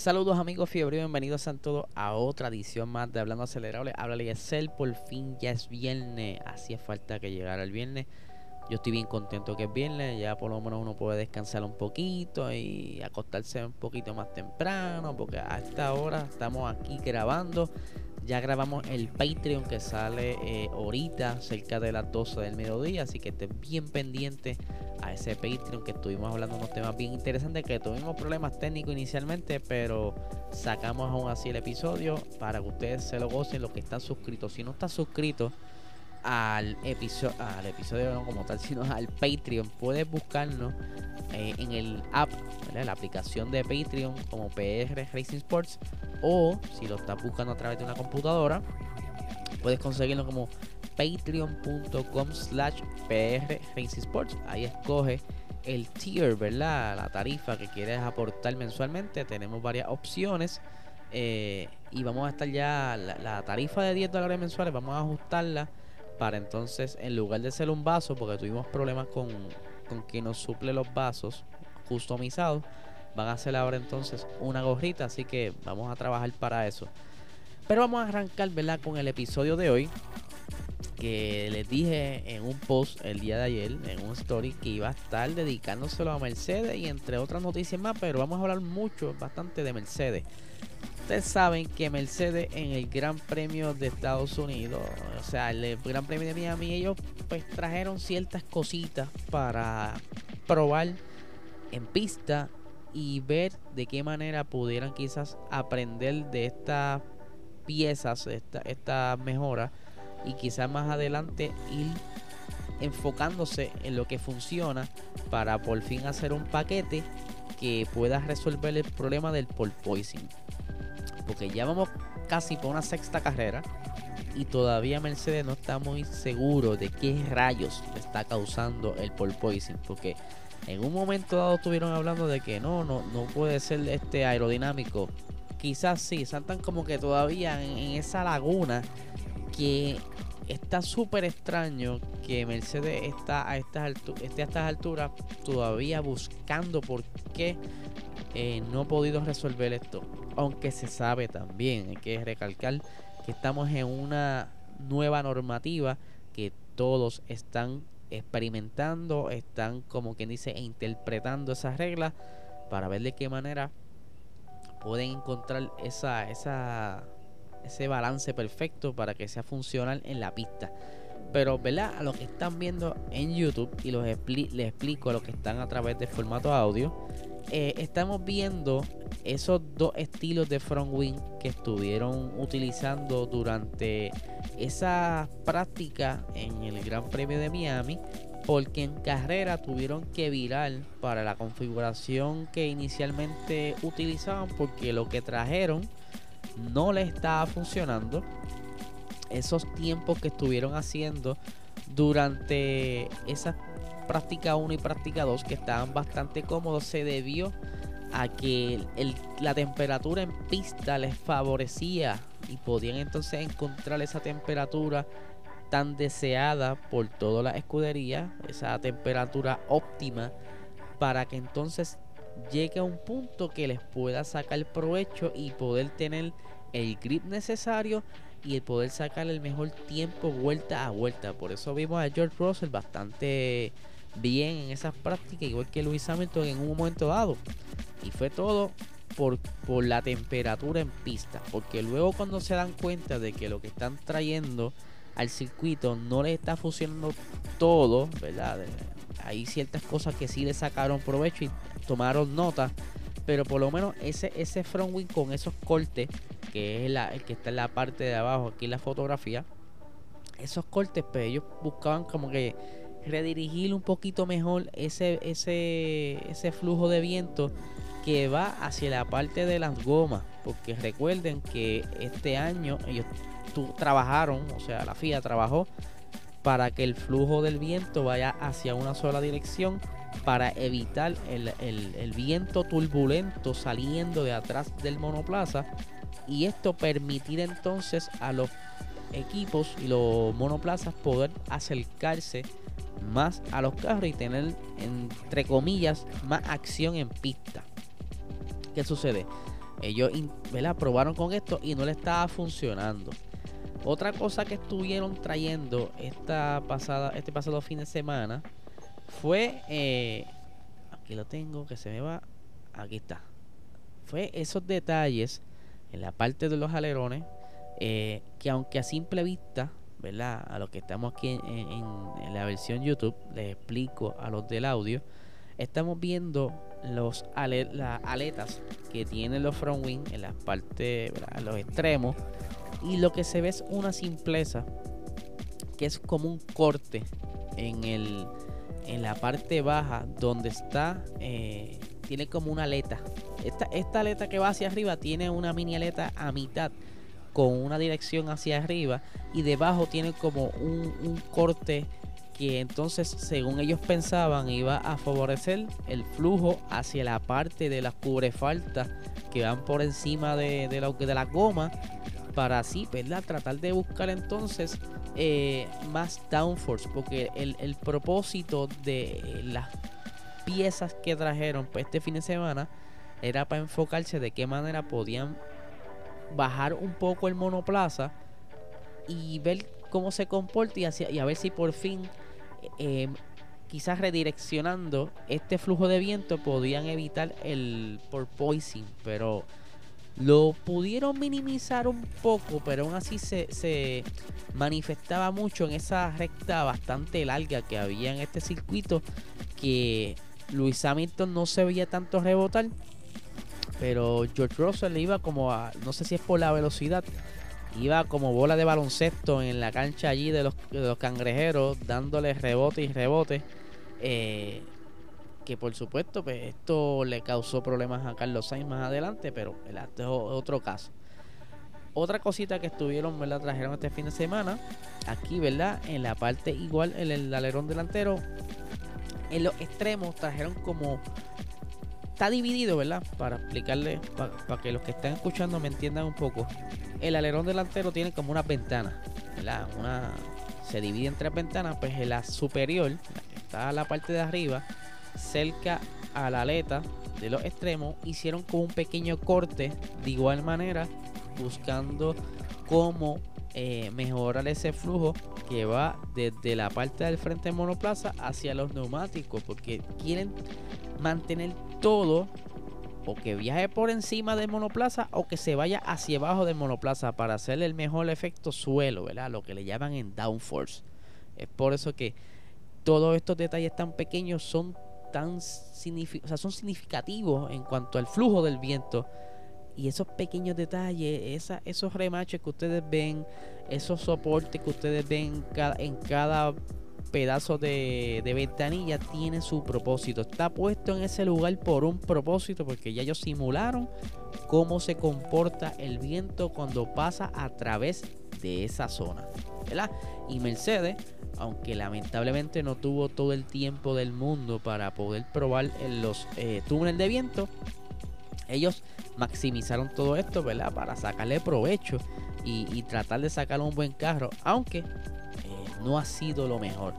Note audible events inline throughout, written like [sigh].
Saludos amigos fiebre, bienvenidos a todos a otra edición más de Hablando Acelerable. Háblale Cel, por fin ya es viernes, hacía falta que llegara el viernes. Yo estoy bien contento que es viernes, ya por lo menos uno puede descansar un poquito y acostarse un poquito más temprano, porque a esta hora estamos aquí grabando ya grabamos el Patreon que sale eh, ahorita, cerca de las 12 del mediodía. Así que estén bien pendientes ese Patreon que estuvimos hablando de unos temas bien interesantes. Que tuvimos problemas técnicos inicialmente, pero sacamos aún así el episodio para que ustedes se lo gocen. Los que están suscritos, si no están suscritos al episodio, al episodio no como tal, [laughs] sino al Patreon, puedes buscarnos eh, en el app, la aplicación de Patreon como PR Racing Sports o si lo estás buscando a través de una computadora, puedes conseguirlo como patreon.com slash PR. Ahí escoge el tier, ¿verdad? La tarifa que quieres aportar mensualmente. Tenemos varias opciones. Eh, y vamos a estar ya, la, tarifa de 10 dólares mensuales, vamos a ajustarla para entonces, en lugar de ser un vaso, porque tuvimos problemas con, con que nos suple los vasos customizados, van a hacer ahora entonces una gorrita, así que vamos a trabajar para eso. Pero vamos a arrancar, ¿verdad? Con el episodio de hoy, que les dije en un post el día de ayer, en un story, que iba a estar dedicándoselo a Mercedes y entre otras noticias más, pero vamos a hablar mucho, bastante de Mercedes. Ustedes saben que Mercedes en el Gran Premio de Estados Unidos, o sea, el Gran Premio de Miami, ellos pues trajeron ciertas cositas para probar en pista y ver de qué manera pudieran quizás aprender de estas piezas, esta, esta mejora y quizás más adelante ir enfocándose en lo que funciona para por fin hacer un paquete que pueda resolver el problema del porpoising. Porque ya vamos casi por una sexta carrera y todavía Mercedes no está muy seguro de qué rayos está causando el porpoising. Porque en un momento dado estuvieron hablando de que no, no, no puede ser este aerodinámico. Quizás sí, saltan como que todavía en, esa laguna que está súper extraño que Mercedes está a estas esté a estas alturas todavía buscando por qué eh, no ha podido resolver esto. Aunque se sabe también, hay que recalcar que estamos en una nueva normativa que todos están experimentando, están como quien dice interpretando esas reglas para ver de qué manera pueden encontrar esa, esa, ese balance perfecto para que sea funcional en la pista. Pero, ¿verdad? A los que están viendo en YouTube y los les explico a los que están a través de formato audio, eh, estamos viendo esos dos estilos de front wing que estuvieron utilizando durante esa práctica en el Gran Premio de Miami porque en carrera tuvieron que virar para la configuración que inicialmente utilizaban porque lo que trajeron no le estaba funcionando esos tiempos que estuvieron haciendo durante esa práctica 1 y práctica 2 que estaban bastante cómodos se debió a que la temperatura en pista les favorecía y podían entonces encontrar esa temperatura tan deseada por toda la escudería, esa temperatura óptima para que entonces llegue a un punto que les pueda sacar provecho y poder tener el grip necesario y el poder sacar el mejor tiempo vuelta a vuelta. Por eso vimos a George Russell bastante bien en esas prácticas, igual que Luis Hamilton en un momento dado. Y fue todo por, por la temperatura en pista. Porque luego cuando se dan cuenta de que lo que están trayendo al circuito no les está funcionando todo, ¿verdad? Hay ciertas cosas que sí le sacaron provecho y tomaron nota. Pero por lo menos ese, ese front wing con esos cortes, que es el que está en la parte de abajo, aquí en la fotografía, esos cortes, pues ellos buscaban como que redirigir un poquito mejor ese, ese, ese flujo de viento que va hacia la parte de las gomas. Porque recuerden que este año ellos trabajaron, o sea, la FIA trabajó para que el flujo del viento vaya hacia una sola dirección para evitar el, el, viento turbulento saliendo de atrás del monoplaza y esto permitir entonces a los equipos y los monoplazas poder acercarse más a los carros y tener, entre comillas, más acción en pista. ¿Qué sucede? ellos ¿verdad? probaron con esto y no le estaba funcionando. Otra cosa que estuvieron trayendo esta pasada, este pasado fin de semana fue, eh, aquí lo tengo, que se me va, aquí está. Fue esos detalles en la parte de los alerones eh, que aunque a simple vista, ¿verdad? A los que estamos aquí en, la versión YouTube, les explico a los del audio, estamos viendo los las aletas que tienen los front wing en las partes, en los extremos y lo que se ve es una simpleza que es como un corte en el en la parte baja donde está eh, tiene como una aleta. Esta, esta aleta que va hacia arriba tiene una mini aleta a mitad con una dirección hacia arriba y debajo tiene como un, un corte que entonces según ellos pensaban iba a favorecer el flujo hacia la parte de las cubrefaltas que van por encima de, de, la, de la goma para así, ¿verdad? Tratar de buscar entonces eh, más downforce, porque el, propósito de las piezas que trajeron pues, este fin de semana era para enfocarse de qué manera podían bajar un poco el monoplaza y ver cómo se comporta y, y a ver si por fin eh, quizás redireccionando este flujo de viento podían evitar el porpoising, pero lo pudieron minimizar un poco, pero aún así se, manifestaba mucho en esa recta bastante larga que había en este circuito que Luis Hamilton no se veía tanto rebotar, pero George Russell le iba como a, no sé si es por la velocidad, iba como bola de baloncesto en la cancha allí de los, de los cangrejeros, dándole rebote y rebote. Eh, que por supuesto pues esto le causó problemas a Carlos Sainz más adelante, pero este es otro caso. Otra cosita que estuvieron, ¿verdad? Trajeron este fin de semana, aquí, ¿verdad? En la parte igual, en el alerón delantero, en los extremos trajeron como... Está dividido, ¿verdad? Para explicarle, para, que los que están escuchando me entiendan un poco. El alerón delantero tiene como una ventana, ¿verdad? Una, se divide en tres ventanas, pues en la superior, que está a la parte de arriba, cerca a la aleta de los extremos hicieron como un pequeño corte de igual manera buscando cómo eh, mejorar ese flujo que va desde la parte del frente de monoplaza hacia los neumáticos porque quieren mantener todo o que viaje por encima del monoplaza o que se vaya hacia abajo del monoplaza para hacer el mejor efecto suelo, ¿verdad? Lo que le llaman en downforce. Es por eso que todos estos detalles tan pequeños son tan o sea, son significativos en cuanto al flujo del viento. Y esos pequeños detalles, esos remaches que ustedes ven, esos soportes que ustedes ven en cada pedazo de, de, ventanilla tiene su propósito. Está puesto en ese lugar por un propósito, porque ya ellos simularon cómo se comporta el viento cuando pasa a través de esa zona. ¿verdad? Y Mercedes aunque lamentablemente no tuvo todo el tiempo del mundo para poder probar en los eh, túneles de viento, ellos maximizaron todo esto, ¿verdad? Para sacarle provecho y, tratar de sacar un buen carro, aunque eh, no ha sido lo mejor.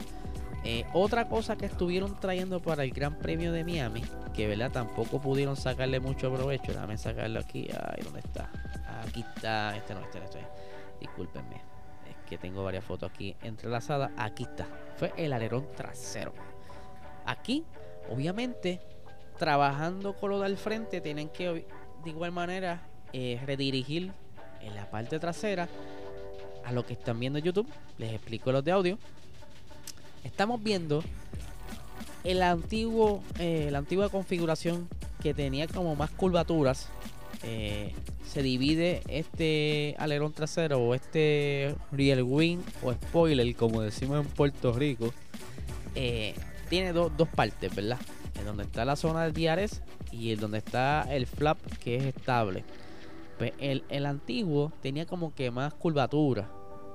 Eh, otra cosa que estuvieron trayendo para el Gran Premio de Miami, que verdad tampoco pudieron sacarle mucho provecho. Déjame sacarlo aquí. Ay, ¿dónde está? Aquí está. Este no, este no, este. Discúlpenme que tengo varias fotos aquí entrelazadas. Aquí está. Fue el alerón trasero. Aquí, obviamente, trabajando con lo del frente, tienen que de igual manera eh, redirigir en la parte trasera a lo que están viendo en YouTube. Les explico los de audio. Estamos viendo el antiguo, eh, la antigua configuración que tenía como más curvaturas eh, se divide este alerón trasero o este rear wing o spoiler, como decimos en Puerto Rico, eh, tiene dos partes, ¿verdad? En donde está la zona de diares y en donde está el flap que es estable. Pues el, antiguo tenía como que más curvatura.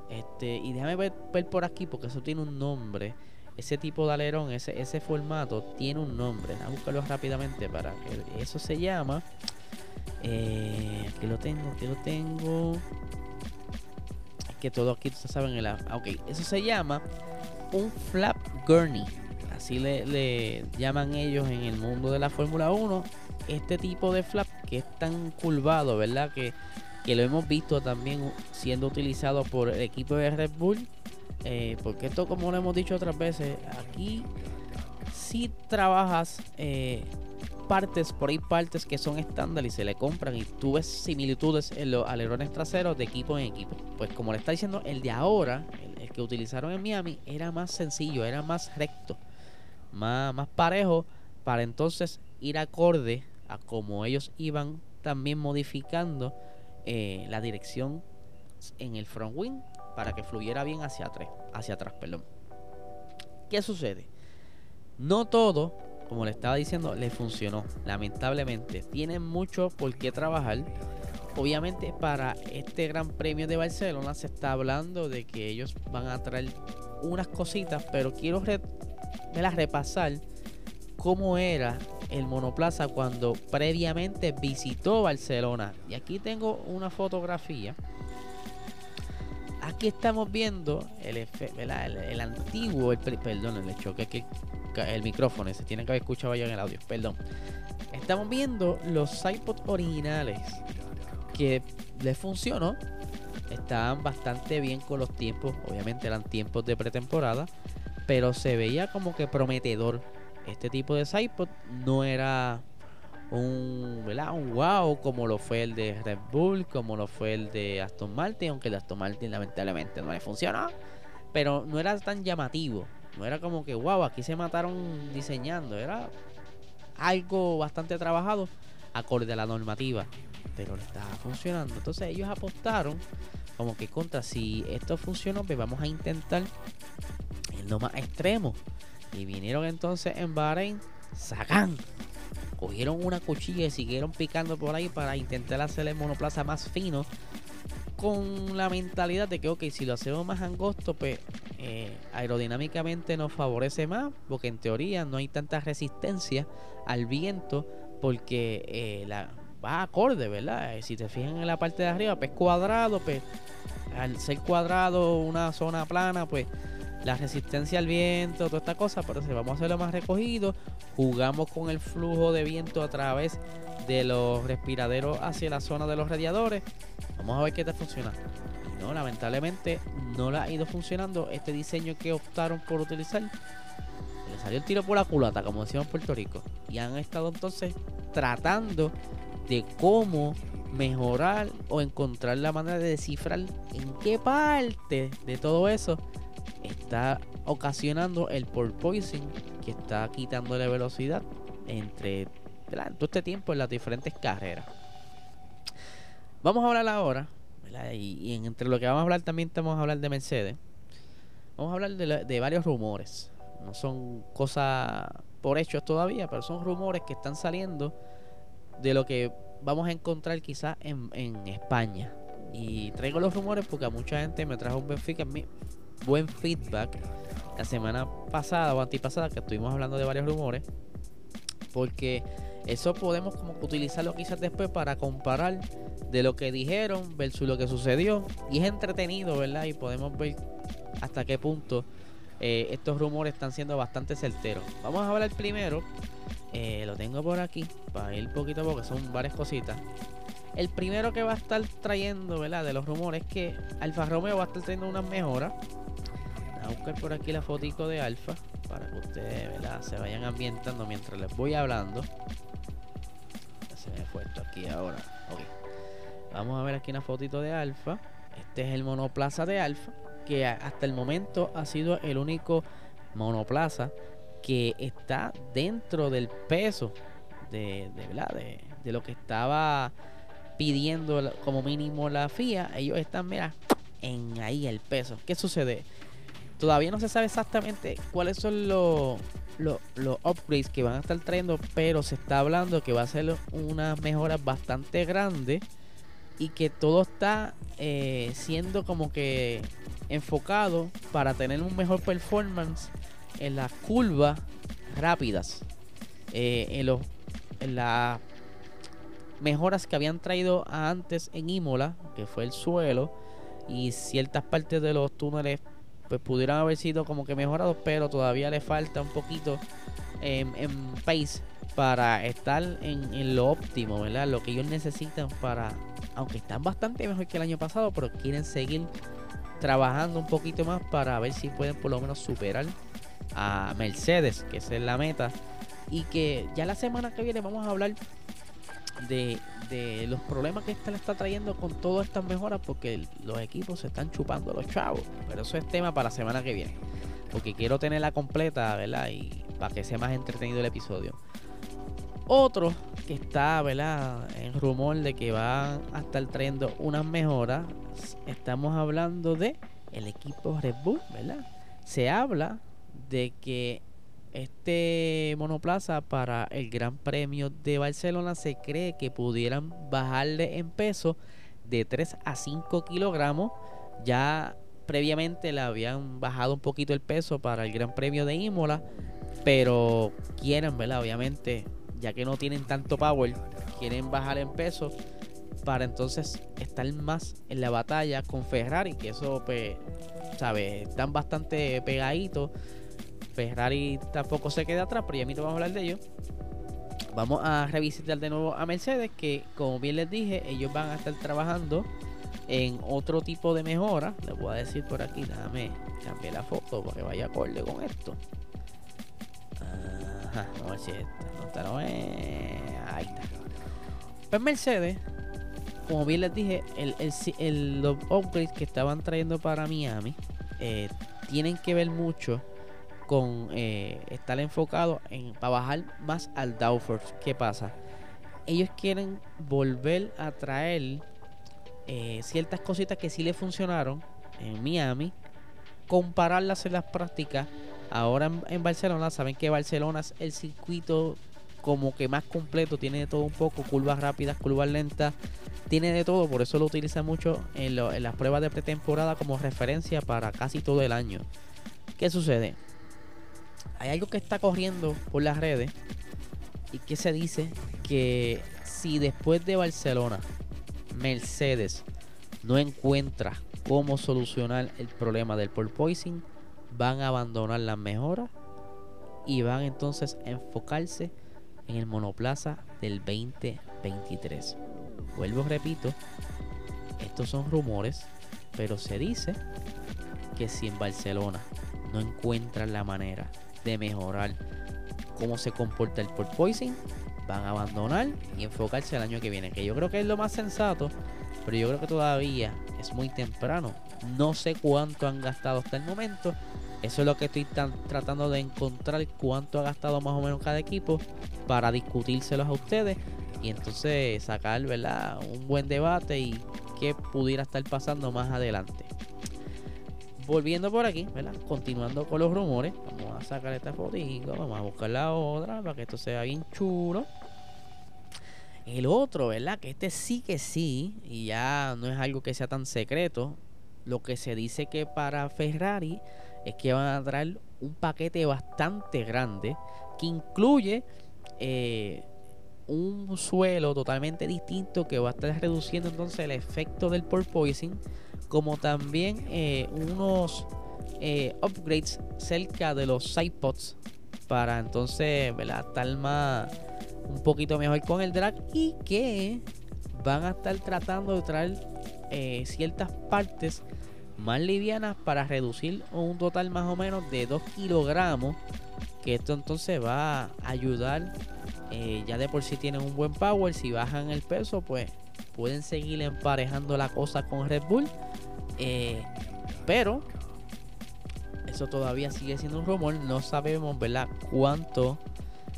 Este, y déjame ver, por aquí porque eso tiene un nombre. Ese tipo de alerón, ese, ese formato tiene un nombre. Vamos a buscarlo rápidamente para que eso se llama. Eh, que lo tengo, que lo tengo. Que todo aquí, ustedes saben, el, ok, eso se llama un flap gurney. Así le, llaman ellos en el mundo de la Fórmula 1. Este tipo de flap qué es tan curvado, ¿verdad? Que, que lo hemos visto también siendo utilizado por el equipo de Red Bull. Eh, porque esto, como lo hemos dicho otras veces, aquí si trabajas eh, partes, por ahí partes que son estándar y se le compran y tú ves similitudes en los alerones traseros de equipo en equipo. Pues como le está diciendo, el de ahora, el, que utilizaron en Miami, era más sencillo, era más recto, más, más parejo para entonces ir acorde a como ellos iban también modificando eh, la dirección en el front wing para que fluyera bien hacia atrás, hacia atrás, perdón. ¿Qué sucede? No todo como le estaba diciendo, le funcionó. Lamentablemente, tienen mucho por qué trabajar. Obviamente, para este Gran Premio de Barcelona se está hablando de que ellos van a traer unas cositas, pero quiero repasar cómo era el monoplaza cuando previamente visitó Barcelona. Y aquí tengo una fotografía. Aquí estamos viendo el, el, antiguo, el, perdón, el choque que el micrófono, se tiene que haber escuchado ya en el audio, perdón. Estamos viendo los iPods originales que les funcionó. Estaban bastante bien con los tiempos, obviamente eran tiempos de pretemporada, pero se veía como que prometedor. Este tipo de iPod no era un, un wow como lo fue el de Red Bull, como lo fue el de Aston Martin, aunque el de Aston Martin lamentablemente no le funcionó, pero no era tan llamativo. No era como que, wow, aquí se mataron diseñando. Era algo bastante trabajado acorde a la normativa. Pero estaba funcionando. Entonces ellos apostaron como que contra, si esto funcionó, pues vamos a intentar el no más extremo. Y vinieron entonces en Bahrein, sacan. Cogieron una cuchilla y siguieron picando por ahí para intentar hacer el monoplaza más fino con la mentalidad de que, ok, si lo hacemos más angosto, pues eh, aerodinámicamente nos favorece más, porque en teoría no hay tanta resistencia al viento, porque eh, la, va acorde, ¿verdad? Eh, si te fijan en la parte de arriba, pues cuadrado, pues al ser cuadrado una zona plana, pues la resistencia al viento, toda esta cosa, pero si vamos a hacerlo más recogido, jugamos con el flujo de viento a través de los respiraderos hacia la zona de los radiadores. Vamos a ver qué te funciona. no, lamentablemente no le ha ido funcionando este diseño que optaron por utilizar. Le salió el tiro por la culata, como decimos en Puerto Rico. Y han estado entonces tratando de cómo mejorar o encontrar la manera de descifrar en qué parte de todo eso está ocasionando el porpoising que está quitándole velocidad entre todo este tiempo en las diferentes carreras. Vamos a hablar ahora, y, entre lo que vamos a hablar también vamos a hablar de Mercedes. Vamos a hablar de, varios rumores. No son cosas por hechos todavía, pero son rumores que están saliendo de lo que vamos a encontrar quizás en, en España. Y traigo los rumores porque a mucha gente me trajo un buen feedback, buen feedback la semana pasada o antipasada que estuvimos hablando de varios rumores. Porque eso podemos como utilizarlo quizás después para comparar de lo que dijeron versus lo que sucedió. Y es entretenido, ¿verdad? Y podemos ver hasta qué punto eh, estos rumores están siendo bastante certeros. Vamos a hablar primero. Eh, lo tengo por aquí para ir poquito a poco, son varias cositas. El primero que va a estar trayendo, ¿verdad? De los rumores es que Alfa Romeo va a estar trayendo unas mejoras. Buscar por aquí la fotico de Alfa para que ustedes, ¿verdad? Se vayan ambientando mientras les voy hablando me fue esto aquí ahora. Vamos a ver aquí una fotito de Alfa. Este es el monoplaza de Alfa. Que hasta el momento ha sido el único monoplaza que está dentro del peso de, de, de, lo que estaba pidiendo como mínimo la FIA. Ellos están, mira, en ahí el peso. ¿Qué sucede? Todavía no se sabe exactamente cuáles son los los, upgrades que van a estar trayendo, pero se está hablando que va a ser una mejora bastante grande y que todo está eh, siendo como que enfocado para tener un mejor performance en las curvas rápidas, eh, en, los, en las mejoras que habían traído antes en Imola, que fue el suelo, y ciertas partes de los túneles pues pudieran haber sido como que mejorados, pero todavía le falta un poquito en, pace para estar en, lo óptimo, ¿verdad? Lo que ellos necesitan para, aunque están bastante mejor que el año pasado, pero quieren seguir trabajando un poquito más para ver si pueden por lo menos superar a Mercedes, que esa es la meta. Y que ya la semana que viene vamos a hablar de, los problemas que esta le está trayendo con todas estas mejoras, porque los equipos se están chupando los chavos. Pero eso es tema para la semana que viene. Porque quiero tenerla completa, ¿verdad? Y para que sea más entretenido el episodio. Otro que está, ¿verdad? En rumor de que va a estar trayendo unas mejoras. Estamos hablando de el equipo Red Bull, ¿verdad? Se habla de que este monoplaza para el Gran Premio de Barcelona se cree que pudieran bajarle en peso de 3 a 5 kilogramos. Ya previamente le habían bajado un poquito el peso para el Gran Premio de Imola, pero quieren, ¿verdad? Obviamente, ya que no tienen tanto power, quieren bajar en peso para entonces estar más en la batalla con Ferrari, que eso, pues, ¿sabes? Están bastante pegaditos Ferrari tampoco se queda atrás, pero ya mismo vamos a hablar de ello. Vamos a revisitar de nuevo a Mercedes, que como bien les dije, ellos van a estar trabajando en otro tipo de mejora. Les voy a decir por aquí, déjame cambiar la foto para que vaya acorde con esto. Ajá, a ver si esta no Ahí está. Pues Mercedes, como bien les dije, los upgrades que estaban trayendo para Miami eh, tienen que ver mucho con eh, estar enfocado en para bajar más al downforce. ¿Qué pasa? Ellos quieren volver a traer eh, ciertas cositas que sí le funcionaron en Miami, compararlas en las prácticas. Ahora en, Barcelona, saben que Barcelona es el circuito como que más completo, tiene de todo un poco, curvas rápidas, curvas lentas, tiene de todo, por eso lo utilizan mucho en, en las pruebas de pretemporada como referencia para casi todo el año. ¿Qué sucede? Hay algo que está corriendo por las redes y que se dice que si después de Barcelona Mercedes no encuentra cómo solucionar el problema del porpoising, van a abandonar las mejoras y van entonces a enfocarse en el monoplaza del 2023. Vuelvo, repito, estos son rumores, pero se dice que si en Barcelona no encuentran la manera de mejorar cómo se comporta el porpoising, van a abandonar y enfocarse al año que viene. Que yo creo que es lo más sensato, pero yo creo que todavía es muy temprano. No sé cuánto han gastado hasta el momento. Eso es lo que estoy tratando de encontrar, cuánto ha gastado más o menos cada equipo para discutírselos a ustedes y entonces sacar ¿verdad? un buen debate y qué pudiera estar pasando más adelante volviendo por aquí, ¿verdad? Continuando con los rumores. A sacar esta fotito. Vamos a buscar la otra para que esto sea bien chulo. El otro, ¿verdad? Que este sí que sí. Y ya no es algo que sea tan secreto. Lo que se dice que para Ferrari es que van a traer un paquete bastante grande. Que incluye eh, un suelo totalmente distinto que va a estar reduciendo entonces el efecto del porpoising como también eh, unos eh, upgrades cerca de los sidepods para entonces estar más un poquito mejor con el drag y que van a estar tratando de traer eh, ciertas partes más livianas para reducir un total más o menos de 2 kilogramos que esto entonces va a ayudar ya de por sí tienen un buen power si bajan el peso pues pueden seguir emparejando la cosa con Red Bull. Eh, pero eso todavía sigue siendo un rumor. No sabemos, ¿verdad? Cuánto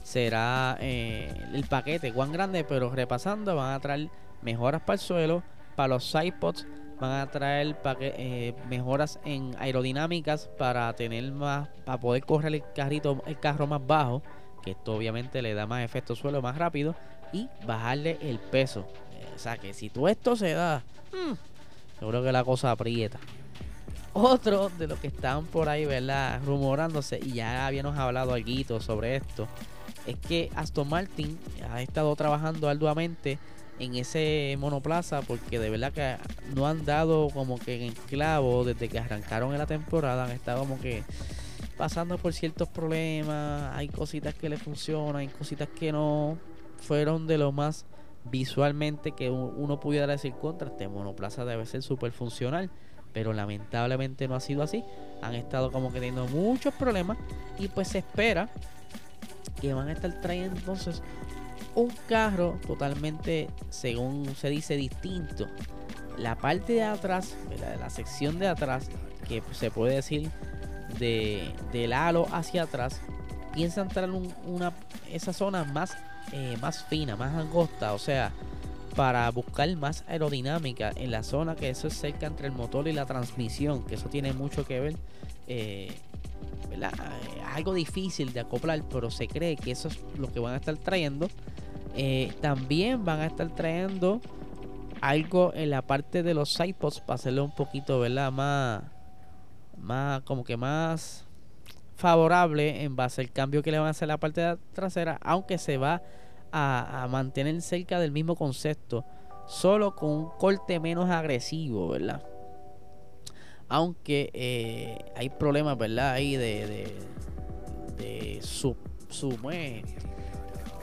será eh, el paquete, cuán grande. Pero repasando, van a traer mejoras para el suelo, para los sidepods. Van a traer eh, mejoras en aerodinámicas para tener más, para poder correr el carrito, el carro más bajo, que esto obviamente le da más efecto suelo más rápido y bajarle el peso. O sea que si todo esto se da, hmm, seguro que la cosa aprieta. Otro de los que están por ahí, ¿verdad? Rumorándose, y ya habíamos hablado algo sobre esto, es que Aston Martin ha estado trabajando arduamente en ese monoplaza porque de verdad que no han dado como que en clavo desde que arrancaron en la temporada, han estado como que pasando por ciertos problemas, hay cositas que le funcionan, hay cositas que no. Fueron de lo más visualmente que uno pudiera decir contra este monoplaza debe ser súper funcional pero lamentablemente no ha sido así. Han estado como que teniendo muchos problemas y pues se espera que van a estar trayendo entonces un carro totalmente según se dice distinto. La parte de atrás la sección de atrás que se puede decir de, del halo hacia atrás, piensa entrar en una, esa zona más, eh, más fina, más angosta, o sea, para buscar más aerodinámica en la zona que eso es cerca entre el motor y la transmisión, que eso tiene mucho que ver. Eh, algo difícil de acoplar, pero se cree que eso es lo que van a estar trayendo. Eh, también van a estar trayendo algo en la parte de los sidepods para hacerlo un poquito, ¿verdad? Más, más como que más favorable en base al cambio que le van a hacer a la parte trasera, aunque se va mantener cerca del mismo concepto, solo con un corte menos agresivo, ¿verdad? Aunque eh, hay problemas, ¿verdad? Ahí de, de, de su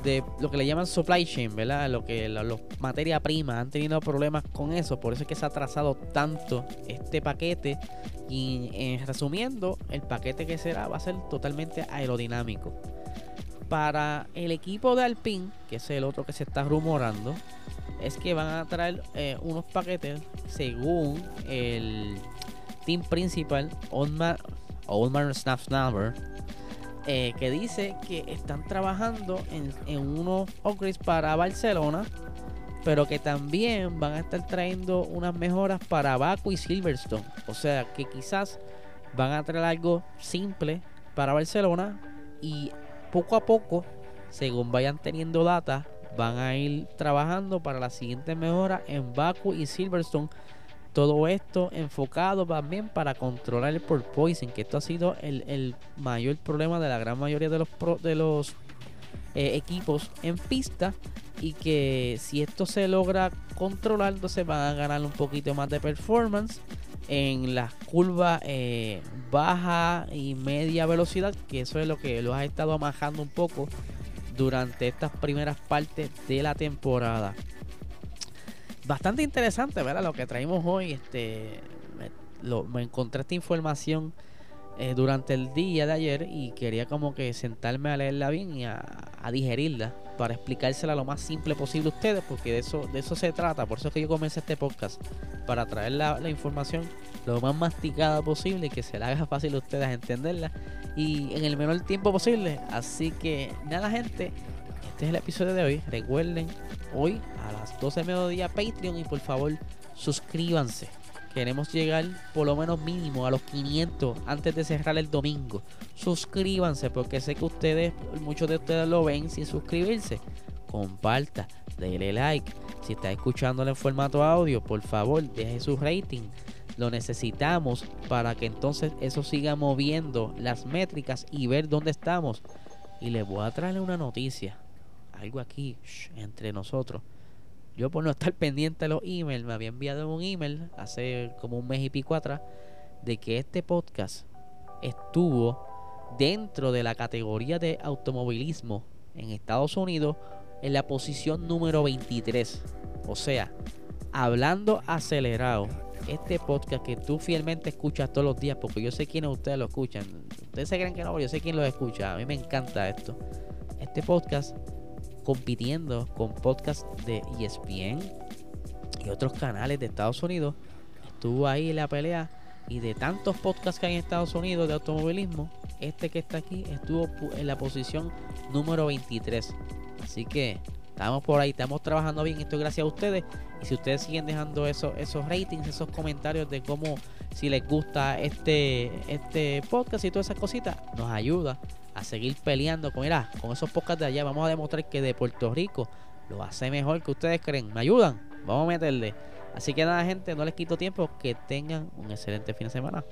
de lo que le llaman supply chain, ¿verdad? Lo que los materia prima han tenido problemas con eso, por eso es que se ha atrasado tanto este paquete y en resumiendo, el paquete que será va a ser totalmente aerodinámico. Para el equipo de Alpine, que es el otro que se está rumorando, es que van a traer eh, unos paquetes según el team principal, Oldman, Oldman Snapsnapper eh, que dice que están trabajando en, unos upgrades para Barcelona, pero que también van a estar trayendo unas mejoras para Baku y Silverstone. O sea que quizás van a traer algo simple para Barcelona y poco a poco, según vayan teniendo data, van a ir trabajando para la siguiente mejora en Baku y Silverstone. Todo esto enfocado también para controlar el porpoising, que esto ha sido el, mayor problema de la gran mayoría de los, de los eh, equipos en pista. Y que si esto se logra controlar, entonces van a ganar un poquito más de performance en las curvas eh, baja y media velocidad, que eso es lo que los ha estado amajando un poco durante estas primeras partes de la temporada bastante interesante, ¿verdad? Lo que traímos hoy, este, me, encontré esta información eh, durante el día de ayer y quería como que sentarme a leerla bien y a, digerirla para explicársela lo más simple posible a ustedes, porque de eso, de eso se trata, por eso es que yo comencé este podcast, para traer la, información lo más masticada posible y que se la haga [laughs] fácil a ustedes entenderla y en el menor tiempo posible. Así que nada gente, este es el episodio de hoy. Recuerden, hoy a las 12 de mediodía Patreon y por favor suscríbanse. Queremos llegar por lo menos mínimo a los 500 antes de cerrar el domingo. Suscríbanse porque sé que ustedes, muchos de ustedes lo ven sin suscribirse. Comparta, déle like. Si está escuchándolo en formato audio, por favor, deje su rating. Lo necesitamos para que entonces eso siga moviendo las métricas y ver dónde estamos. Y les voy a traerle una noticia algo aquí entre nosotros. Yo por no estar pendiente de los emails, me había enviado un email hace como un mes y pico atrás de que este podcast estuvo dentro de la categoría de automovilismo en Estados Unidos en la posición número 23. O sea, hablando acelerado, este podcast que tú fielmente escuchas todos los días, porque yo sé quiénes ustedes lo escuchan. Ustedes se creen que no, yo sé quién lo escucha. A mí me encanta esto. Este podcast compitiendo con podcasts de ESPN y otros canales de Estados Unidos. Estuvo ahí la pelea y de tantos podcasts que hay en Estados Unidos de automovilismo, este que está aquí estuvo en la posición número 23. Así que estamos por ahí, estamos trabajando bien. Esto gracias a ustedes. Y si ustedes siguen dejando esos, esos ratings, esos comentarios de cómo, si les gusta este, este podcast y todas esas cositas, nos ayuda a seguir peleando con, mira, con esos podcasts de allá. Vamos a demostrar que de Puerto Rico lo hace mejor que ustedes creen. ¿Me ayudan? Vamos a meterle. Así que nada, gente, no les quito tiempo. Que tengan un excelente fin de semana.